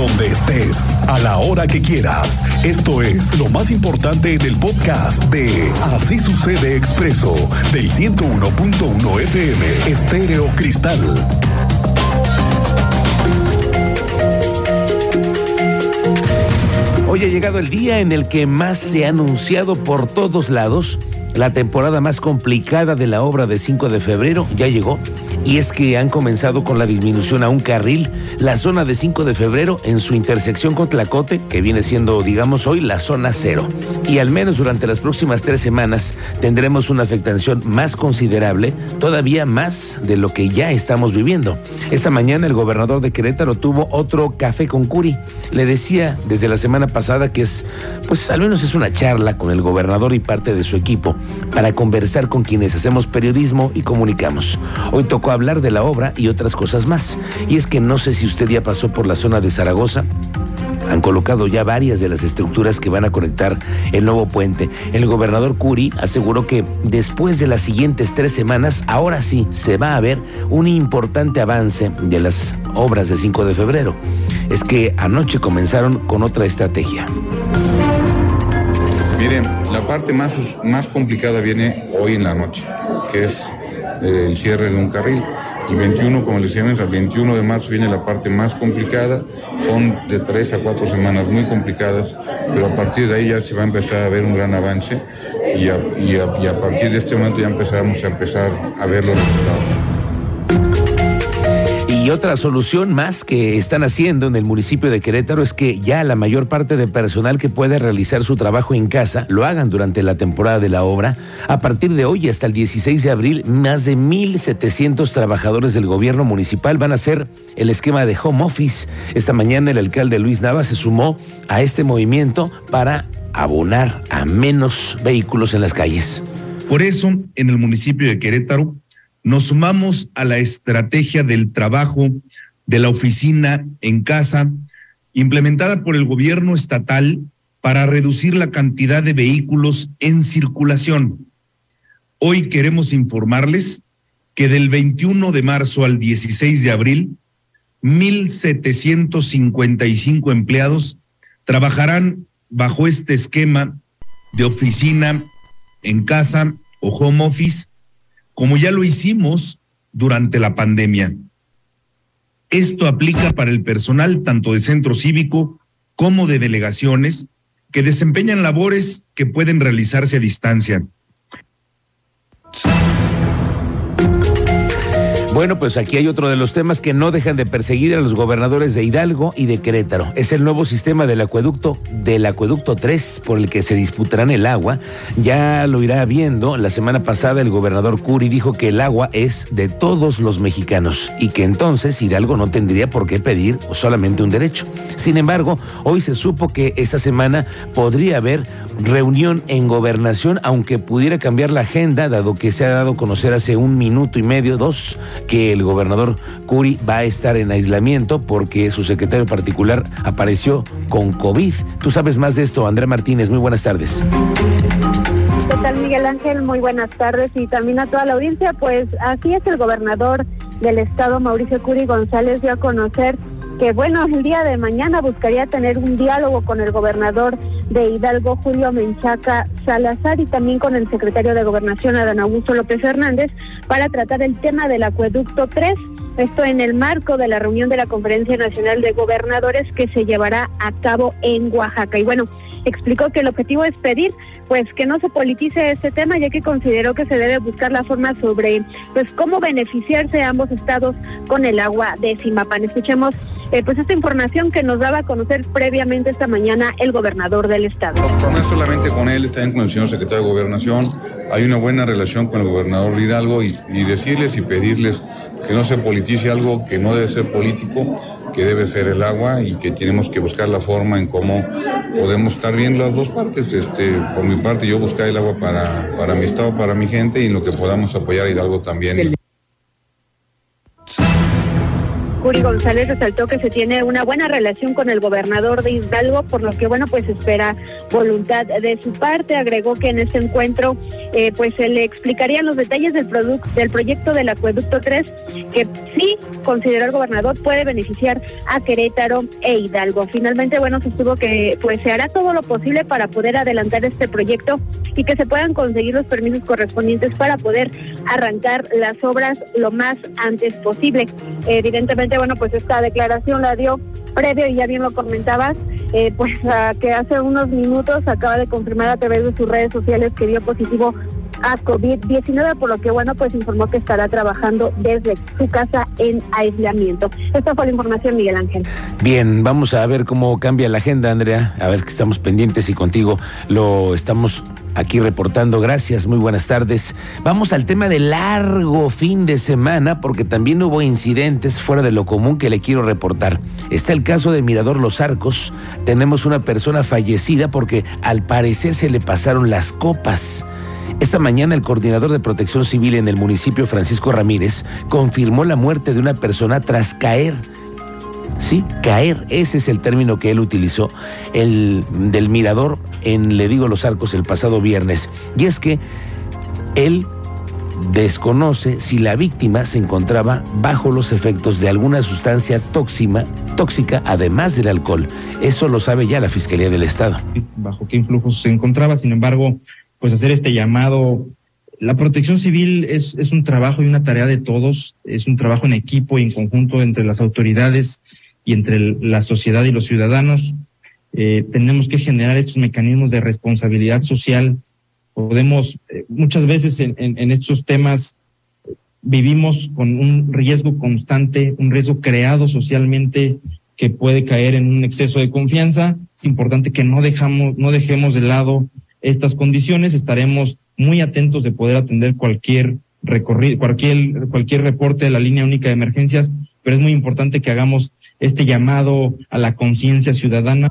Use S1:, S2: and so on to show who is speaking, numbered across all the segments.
S1: donde estés, a la hora que quieras. Esto es lo más importante en el podcast de Así sucede expreso del 101.1 FM Estéreo Cristal.
S2: Hoy ha llegado el día en el que más se ha anunciado por todos lados la temporada más complicada de la obra de 5 de febrero ya llegó y es que han comenzado con la disminución a un carril la zona de 5 de febrero en su intersección con Tlacote, que viene siendo, digamos, hoy la zona cero. Y al menos durante las próximas tres semanas tendremos una afectación más considerable, todavía más de lo que ya estamos viviendo. Esta mañana el gobernador de Querétaro tuvo otro café con Curi. Le decía desde la semana pasada que es, pues al menos es una charla con el gobernador y parte de su equipo para conversar con quienes hacemos periodismo y comunicamos. Hoy tocó hablar de la obra y otras cosas más. Y es que no sé si usted ya pasó por la zona de Zaragoza han colocado ya varias de las estructuras que van a conectar el nuevo puente. El gobernador Curi aseguró que después de las siguientes tres semanas, ahora sí se va a ver un importante avance de las obras de 5 de febrero. Es que anoche comenzaron con otra estrategia.
S3: Miren, la parte más, más complicada viene hoy en la noche, que es el cierre de un carril. El 21, como les decía, el 21 de marzo viene la parte más complicada. Son de tres a cuatro semanas muy complicadas, pero a partir de ahí ya se va a empezar a ver un gran avance y y a, y a partir de este momento ya empezamos a empezar a ver los resultados.
S2: Otra solución más que están haciendo en el municipio de Querétaro es que ya la mayor parte del personal que puede realizar su trabajo en casa lo hagan durante la temporada de la obra. A partir de hoy hasta el 16 de abril, más de 1.700 trabajadores del gobierno municipal van a hacer el esquema de home office. Esta mañana el alcalde Luis Nava se sumó a este movimiento para abonar a menos vehículos en las calles.
S4: Por eso, en el municipio de Querétaro, nos sumamos a la estrategia del trabajo de la oficina en casa implementada por el gobierno estatal para reducir la cantidad de vehículos en circulación. Hoy queremos informarles que del 21 de marzo al 16 de abril, 1.755 empleados trabajarán bajo este esquema de oficina en casa o home office como ya lo hicimos durante la pandemia. Esto aplica para el personal tanto de centro cívico como de delegaciones que desempeñan labores que pueden realizarse a distancia.
S2: Bueno, pues aquí hay otro de los temas que no dejan de perseguir a los gobernadores de Hidalgo y de Querétaro. Es el nuevo sistema del acueducto, del acueducto 3, por el que se disputarán el agua. Ya lo irá viendo. La semana pasada el gobernador Curi dijo que el agua es de todos los mexicanos y que entonces Hidalgo no tendría por qué pedir solamente un derecho. Sin embargo, hoy se supo que esta semana podría haber reunión en gobernación, aunque pudiera cambiar la agenda, dado que se ha dado a conocer hace un minuto y medio, dos, que el gobernador Curi va a estar en aislamiento porque su secretario particular apareció con COVID. Tú sabes más de esto, Andrea Martínez. Muy buenas tardes.
S5: ¿Qué tal, Miguel Ángel? Muy buenas tardes y también a toda la audiencia. Pues así es, el gobernador del estado, Mauricio Curi González, dio a conocer que, bueno, el día de mañana buscaría tener un diálogo con el gobernador de Hidalgo, Julio Menchaca Salazar, y también con el secretario de Gobernación, Adán Augusto López Hernández, para tratar el tema del acueducto 3. Esto en el marco de la reunión de la Conferencia Nacional de Gobernadores que se llevará a cabo en Oaxaca. Y bueno, explicó que el objetivo es pedir pues que no se politice este tema ya que consideró que se debe buscar la forma sobre pues cómo beneficiarse ambos estados con el agua de Simapán. Escuchemos eh, pues esta información que nos daba a conocer previamente esta mañana el gobernador del estado.
S3: No es solamente con él, también con el señor secretario de Gobernación. Hay una buena relación con el gobernador Hidalgo y, y decirles y pedirles que no se politice algo que no debe ser político, que debe ser el agua y que tenemos que buscar la forma en cómo podemos estar bien las dos partes. Este, por mi parte, yo buscar el agua para, para mi estado, para mi gente y lo que podamos apoyar a Hidalgo también.
S5: Curi González resaltó que se tiene una buena relación con el gobernador de Hidalgo, por lo que, bueno, pues espera voluntad de su parte. Agregó que en este encuentro, eh, pues se le explicarían los detalles del, del proyecto del acueducto 3, que sí consideró el gobernador puede beneficiar a Querétaro e Hidalgo. Finalmente, bueno, sostuvo que pues se hará todo lo posible para poder adelantar este proyecto y que se puedan conseguir los permisos correspondientes para poder arrancar las obras lo más antes posible. Evidentemente, bueno, pues esta declaración la dio previo y ya bien lo comentabas, eh, pues que hace unos minutos acaba de confirmar a través de sus redes sociales que dio positivo a COVID-19, por lo que bueno, pues informó que estará trabajando desde su casa en aislamiento. Esta fue la información, Miguel Ángel.
S2: Bien, vamos a ver cómo cambia la agenda, Andrea, a ver que estamos pendientes y contigo lo estamos aquí reportando. Gracias, muy buenas tardes. Vamos al tema de largo fin de semana porque también hubo incidentes fuera de lo común que le quiero reportar. Está el caso de Mirador Los Arcos. Tenemos una persona fallecida porque al parecer se le pasaron las copas. Esta mañana el coordinador de protección civil en el municipio, Francisco Ramírez, confirmó la muerte de una persona tras caer. Sí, caer, ese es el término que él utilizó, el del mirador en Le Digo los Arcos el pasado viernes. Y es que él desconoce si la víctima se encontraba bajo los efectos de alguna sustancia tóxica, tóxica además del alcohol. Eso lo sabe ya la Fiscalía del Estado.
S6: Bajo qué influjos se encontraba, sin embargo, pues hacer este llamado. La protección civil es, es un trabajo y una tarea de todos, es un trabajo en equipo y en conjunto entre las autoridades y entre la sociedad y los ciudadanos. Eh, tenemos que generar estos mecanismos de responsabilidad social. Podemos, eh, muchas veces en, estos temas, vivimos con un riesgo constante, un riesgo creado socialmente que puede caer en un exceso de confianza. Es importante que no dejamos, no dejemos de lado estas condiciones, estaremos muy atentos de poder atender cualquier recorrido, cualquier, cualquier reporte de la línea única de emergencias, pero es muy importante que hagamos este llamado a la conciencia ciudadana.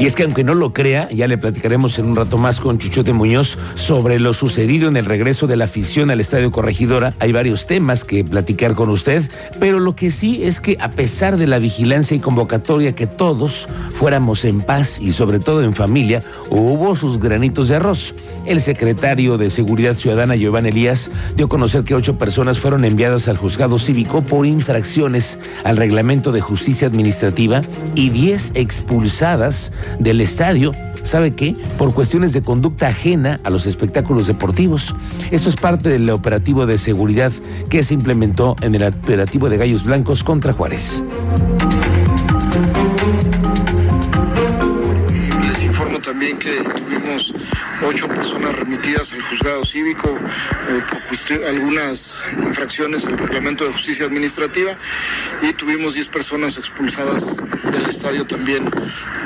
S2: Y es que aunque no lo crea, ya le platicaremos en un rato más con Chuchote Muñoz sobre lo sucedido en el regreso de la afición al Estadio Corregidora. Hay varios temas que platicar con usted, pero lo que sí es que a pesar de la vigilancia y convocatoria que todos fuéramos en paz y sobre todo en familia, hubo sus granitos de arroz. El secretario de Seguridad Ciudadana, Giovanni Elías, dio a conocer que ocho personas fueron enviadas al juzgado cívico por infracciones al reglamento de justicia administrativa y diez expulsadas del estadio. ¿Sabe qué? Por cuestiones de conducta ajena a los espectáculos deportivos. Esto es parte del operativo de seguridad que se implementó en el operativo de Gallos Blancos contra Juárez.
S7: Que tuvimos ocho personas remitidas al juzgado cívico eh, por algunas infracciones al reglamento de justicia administrativa y tuvimos diez personas expulsadas del estadio también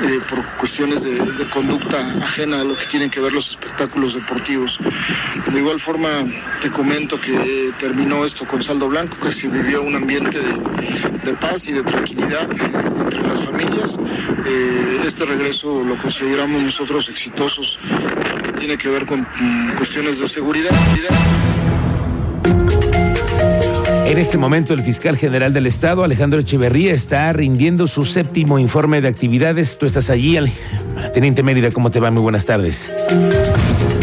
S7: eh, por cuestiones de, conducta ajena a lo que tienen que ver los espectáculos deportivos. De igual forma te comento que terminó esto con saldo blanco, que se vivió un ambiente de, de paz y de tranquilidad entre las familias. Eh, este regreso lo consideramos nosotros exitosos tiene que ver con mm, cuestiones de seguridad.
S2: En este momento, el fiscal general del Estado, Alejandro Echeverría, está rindiendo su séptimo informe de actividades. Tú estás allí, Teniente Mérida, ¿cómo te va? Muy buenas tardes.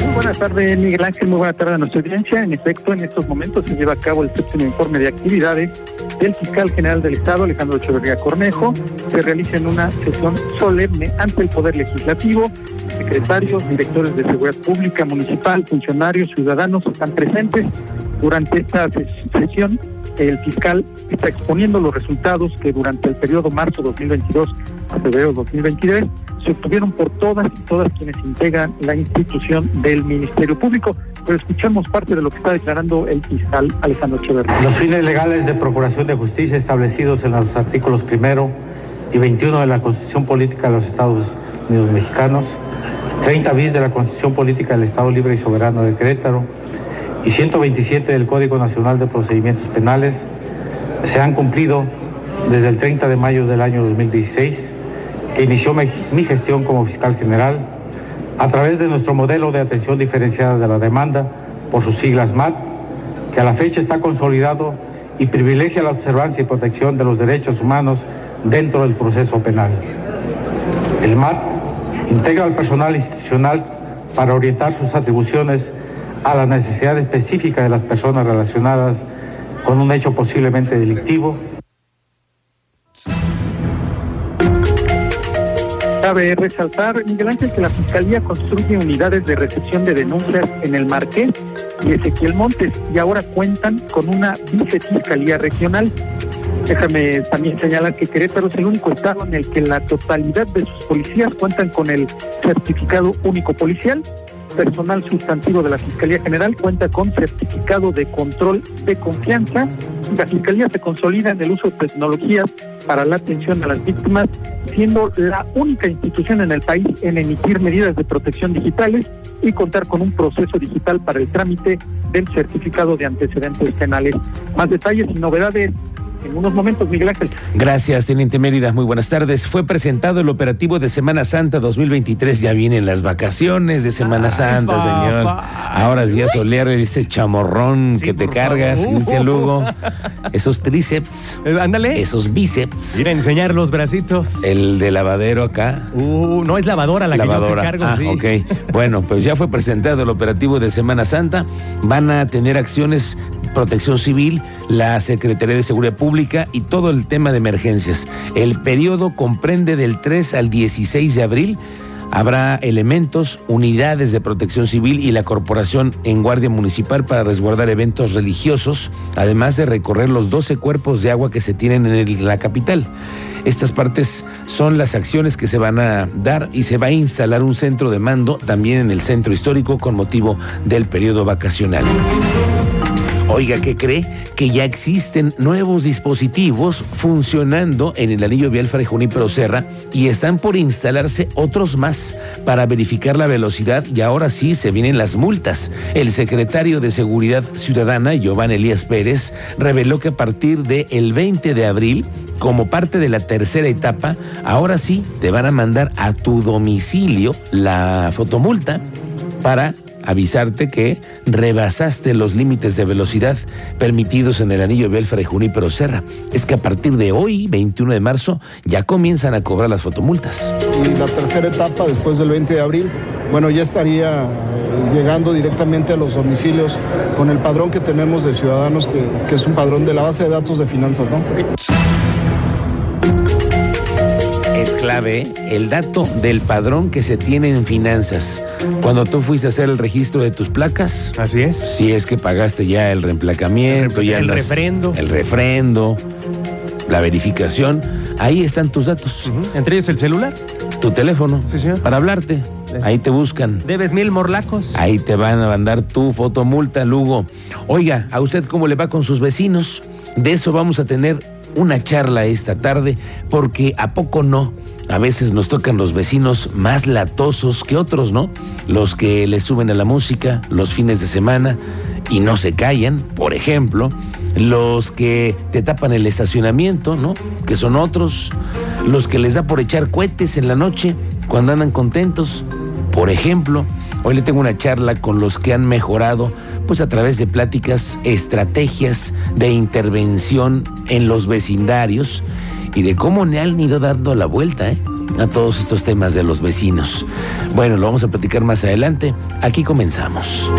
S8: Muy buenas tardes, Miguel Ángel. Muy buenas tardes a nuestra audiencia. En efecto, en estos momentos se lleva a cabo el séptimo informe de actividades del fiscal general del Estado, Alejandro Echeverría Cornejo. Se realiza en una sesión solemne ante el Poder Legislativo. Secretarios, directores de seguridad pública, municipal, funcionarios, ciudadanos están presentes durante esta sesión el fiscal está exponiendo los resultados que durante el periodo marzo 2022 a febrero 2023 se obtuvieron por todas y todas quienes integran la institución del Ministerio Público. Pero escuchamos parte de lo que está declarando el fiscal Alejandro Echeverría.
S9: Los fines legales de procuración de justicia establecidos en los artículos primero y 21 de la Constitución Política de los Estados Unidos Mexicanos, 30 bis de la Constitución Política del Estado Libre y Soberano de Querétaro, y 127 del Código Nacional de Procedimientos Penales se han cumplido desde el 30 de mayo del año 2016, que inició mi gestión como fiscal general, a través de nuestro modelo de atención diferenciada de la demanda, por sus siglas MAT, que a la fecha está consolidado y privilegia la observancia y protección de los derechos humanos dentro del proceso penal. El MAT integra al personal institucional para orientar sus atribuciones a la necesidad específica de las personas relacionadas con un hecho posiblemente delictivo.
S8: Cabe resaltar, Miguel Ángel, que la Fiscalía construye unidades de recepción de denuncias en el Marqués y Ezequiel Montes y ahora cuentan con una vicefiscalía regional. Déjame también señalar que Querétaro es el único estado en el que la totalidad de sus policías cuentan con el certificado único policial. Personal sustantivo de la Fiscalía General cuenta con certificado de control de confianza. La Fiscalía se consolida en el uso de tecnologías para la atención a las víctimas, siendo la única institución en el país en emitir medidas de protección digitales y contar con un proceso digital para el trámite del certificado de antecedentes penales. Más detalles y novedades en unos momentos, Miguel Ángel.
S2: Gracias, Teniente Mérida. Muy buenas tardes. Fue presentado el operativo de Semana Santa 2023. Ya vienen las vacaciones de Semana Santa, señor. Ahora es día soleado y ese chamorrón que te cargas, dice Lugo. Esos tríceps.
S10: Eh, ándale.
S2: Esos bíceps.
S10: Ir a enseñar los bracitos.
S2: El de lavadero acá.
S10: Uh, no es lavadora la
S2: lavadora.
S10: que yo te cargo,
S2: ah,
S10: sí.
S2: ok. Bueno, pues ya fue presentado el operativo de Semana Santa. Van a tener acciones Protección Civil, la Secretaría de Seguridad Pública y todo el tema de emergencias. El periodo comprende del 3 al 16 de abril. Habrá elementos, unidades de protección civil y la corporación en guardia municipal para resguardar eventos religiosos, además de recorrer los 12 cuerpos de agua que se tienen en la capital. Estas partes son las acciones que se van a dar y se va a instalar un centro de mando también en el centro histórico con motivo del periodo vacacional. Oiga, ¿qué cree? Que ya existen nuevos dispositivos funcionando en el anillo vial Fray Junípero Serra y están por instalarse otros más para verificar la velocidad y ahora sí se vienen las multas. El secretario de Seguridad Ciudadana, Giovanni Elías Pérez, reveló que a partir del 20 de abril, como parte de la tercera etapa, ahora sí te van a mandar a tu domicilio la fotomulta para avisarte que rebasaste los límites de velocidad permitidos en el anillo vial Fray Junípero Serra. Es que a partir de hoy, 21 de marzo, ya comienzan a cobrar las fotomultas.
S11: y la tercera etapa después del 20 de abril, bueno, ya estaría eh, llegando directamente a los domicilios con el padrón que tenemos de ciudadanos, que, que es un padrón de la base de datos de finanzas, ¿no?
S2: Es clave el dato del padrón que se tiene en finanzas. Cuando tú fuiste a hacer el registro de tus placas,
S10: Así es.
S2: si es que pagaste ya el reemplacamiento,
S10: El
S2: ya
S10: el
S2: las-
S10: refrendo.
S2: el refrendo, la verificación, ahí están tus datos.
S10: Entre ellos el celular.
S2: tu teléfono
S10: Sí, señor.
S2: para hablarte. Ahí te buscan.
S10: Debes mil morlacos.
S2: Ahí te van a mandar tu fotomulta, Lugo. Oiga, ¿a usted cómo le va con sus vecinos? De eso vamos a tener una charla esta tarde, porque ¿a poco no? A veces nos tocan los vecinos más latosos que otros, ¿no? Los que le suben a la música los fines de semana y no se callan, por ejemplo. Los que te tapan el estacionamiento, ¿no? Que son otros. Los que les da por echar cohetes en la noche cuando andan contentos. Por ejemplo, hoy le tengo una charla con los que han mejorado, pues a través de pláticas, estrategias de intervención en los vecindarios y de cómo le han ido dando la vuelta ¿eh? a todos estos temas de los vecinos. Bueno, lo vamos a platicar más adelante. Aquí comenzamos.